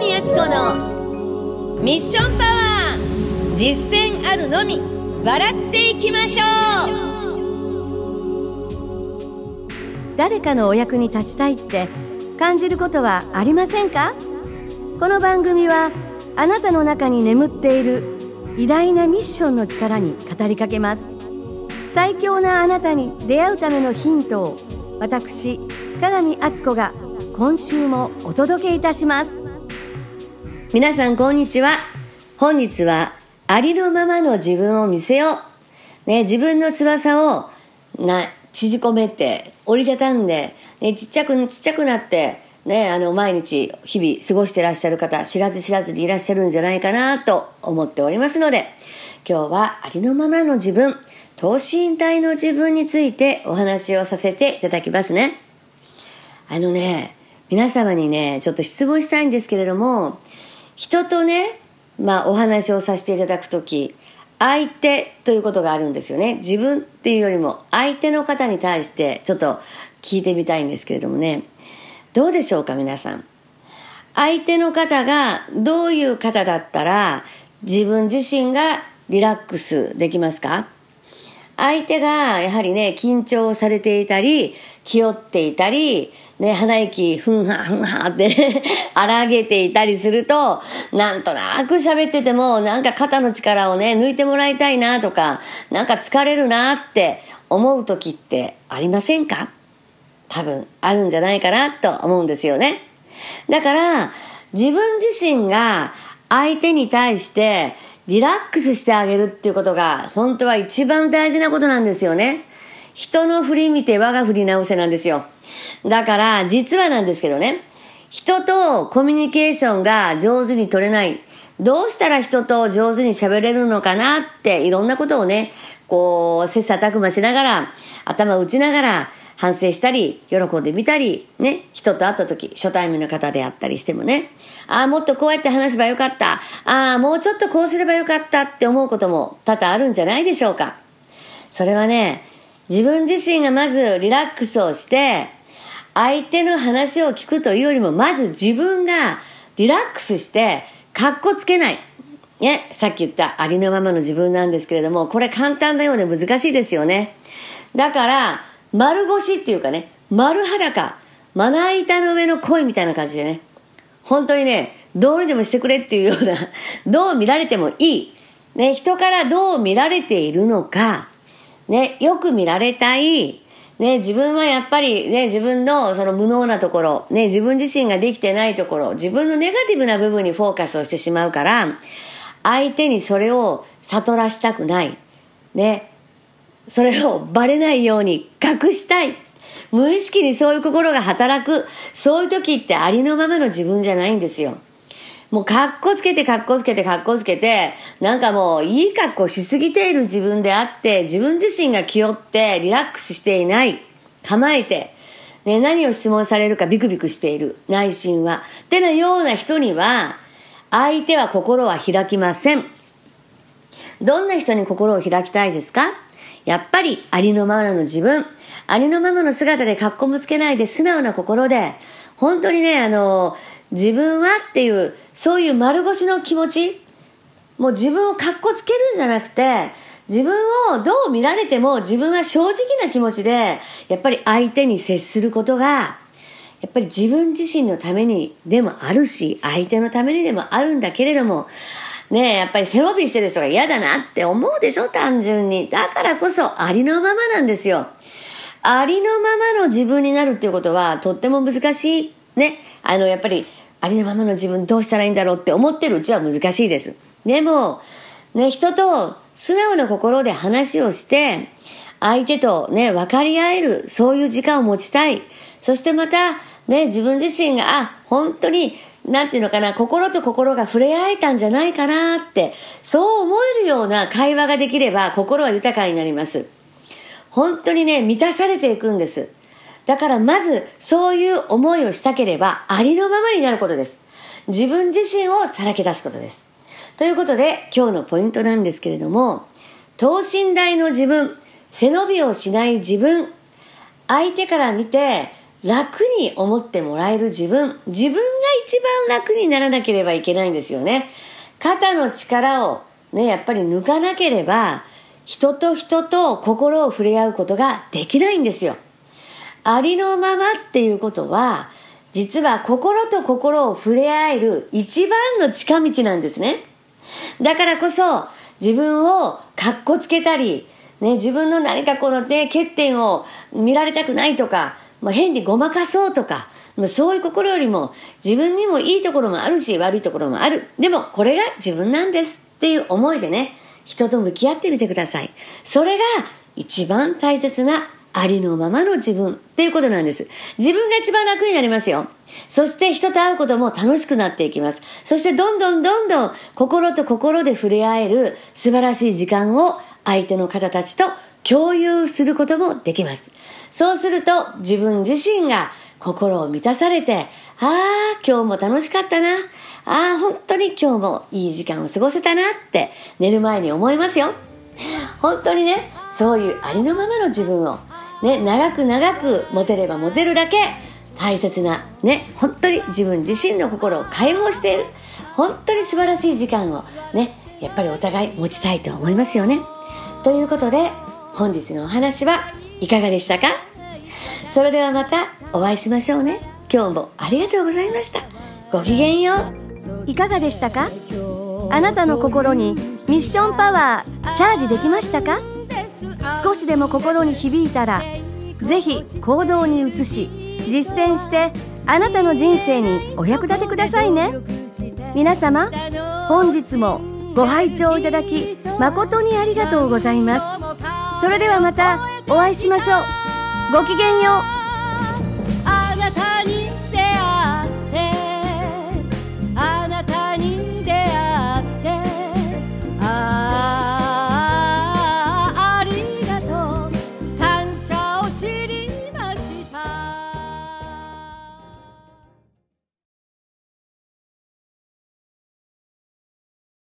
見敦子のミッションパワー実践あるのみ笑っていきましょう誰かのお役に立ちたいって感じることはありませんかこの番組はあなたの中に眠っている偉大なミッションの力に語りかけます最強なあなたに出会うためのヒントを私鏡敦子が今週もお届けいたします皆さんこんにちは本日はありのままの自分を見せよう、ね、自分の翼をな縮こめて折りたたんで、ね、ちっちゃくちっちゃくなってね、あの毎日日々過ごしてらっしゃる方知らず知らずにいらっしゃるんじゃないかなと思っておりますので今日はありのままの自分等身大の自分についてお話をさせていただきますね。あのね、皆様にね、ちょっと質問したいんですけれども、人とね、まあお話をさせていただくとき、相手ということがあるんですよね。自分っていうよりも相手の方に対してちょっと聞いてみたいんですけれどもね、どうでしょうか皆さん。相手の方がどういう方だったら自分自身がリラックスできますか？相手がやはりね、緊張されていたり、気負っていたり、ね、鼻息、ふんはふんはって 荒げていたりすると、なんとなく喋ってても、なんか肩の力をね、抜いてもらいたいなとか、なんか疲れるなって思う時ってありませんか？多分あるんじゃないかなと思うんですよね。だから、自分自身が相手に対してリラックスしてあげるっていうことが本当は一番大事なことなんですよね。人の振り見て我が振り直せなんですよ。だから実はなんですけどね、人とコミュニケーションが上手に取れない。どうしたら人と上手に喋れるのかなっていろんなことをね、こう、切磋琢磨しながら、頭打ちながら、反省したり、喜んでみたり、ね、人と会った時、初対面の方であったりしてもね、ああ、もっとこうやって話せばよかった。ああ、もうちょっとこうすればよかったって思うことも多々あるんじゃないでしょうか。それはね、自分自身がまずリラックスをして、相手の話を聞くというよりも、まず自分がリラックスして、かっこつけない。ね、さっき言ったありのままの自分なんですけれども、これ簡単なようで難しいですよね。だから、丸腰っていうかね、丸裸、まな板の上の恋みたいな感じでね、本当にね、どうにでもしてくれっていうような、どう見られてもいい。ね、人からどう見られているのか、ね、よく見られたい。ね、自分はやっぱりね、自分のその無能なところ、ね、自分自身ができてないところ、自分のネガティブな部分にフォーカスをしてしまうから、相手にそれを悟らしたくない。ね、それをバレないように隠したい。無意識にそういう心が働く。そういう時ってありのままの自分じゃないんですよ。もう格好つけて格好つけて格好つけて、なんかもういい格好しすぎている自分であって、自分自身が気負ってリラックスしていない。構えて、ね、何を質問されるかビクビクしている。内心は。ってなような人には、相手は心は開きません。どんな人に心を開きたいですか？やっぱりありのままの自分。ありのままの姿で格好もつけないで素直な心で、本当にね、あの、自分はっていう、そういう丸腰の気持ち、もう自分を格好つけるんじゃなくて、自分をどう見られても自分は正直な気持ちで、やっぱり相手に接することが、やっぱり自分自身のためにでもあるし、相手のためにでもあるんだけれども、ねえ、やっぱり背伸びしてる人が嫌だなって思うでしょ？単純に。だからこそありのままなんですよ。ありのままの自分になるっていうことはとっても難しい。ね。あの、やっぱりありのままの自分どうしたらいいんだろうって思ってるうちは難しいです。でも、ね、人と素直な心で話をして、相手とね、分かり合える、そういう時間を持ちたい。そしてまた、ね、自分自身が、あ、本当になんていうのかな、心と心が触れ合えたんじゃないかなって、そう思えるような会話ができれば心は豊かになります。本当にね、満たされていくんです。だからまず、そういう思いをしたければ、ありのままになることです。自分自身をさらけ出すことです。ということで、今日のポイントなんですけれども、等身大の自分、背伸びをしない自分、相手から見て、楽に思ってもらえる自分、自分が一番楽にならなければいけないんですよね。肩の力をね、やっぱり抜かなければ、人と人と心を触れ合うことができないんですよ。ありのままっていうことは、実は心と心を触れ合える一番の近道なんですね。だからこそ、自分をかっこつけたり、ね、自分の何かこのね、欠点を見られたくないとか、まあ、変にごまかそうとか、まあ、そういう心よりも自分にもいいところもあるし悪いところもある。でもこれが自分なんですっていう思いでね、人と向き合ってみてください。それが一番大切なありのままの自分っていうことなんです。自分が一番楽になりますよ。そして人と会うことも楽しくなっていきます。そしてどんどんどんどん心と心で触れ合える素晴らしい時間を相手の方たちと共有することもできます。そうすると自分自身が心を満たされて、ああ、今日も楽しかったな。ああ、本当に今日もいい時間を過ごせたなって寝る前に思いますよ。本当にね、そういうありのままの自分をね、長く長く持てれば持てるだけ大切なね、本当に自分自身の心を解放している。本当に素晴らしい時間をね、やっぱりお互い持ちたいと思いますよね。ということで、本日のお話はいかがでしたか？それではまたお会いしましょうね。今日もありがとうございました。ごきげんよう。いかがでしたか？あなたの心にミッションパワーチャージできましたか？少しでも心に響いたらぜひ行動に移し実践してあなたの人生にお役立てくださいね皆様本日もご拝聴いただき誠にありがとうございますそれではまたお会いしましょう。ごきげんよう。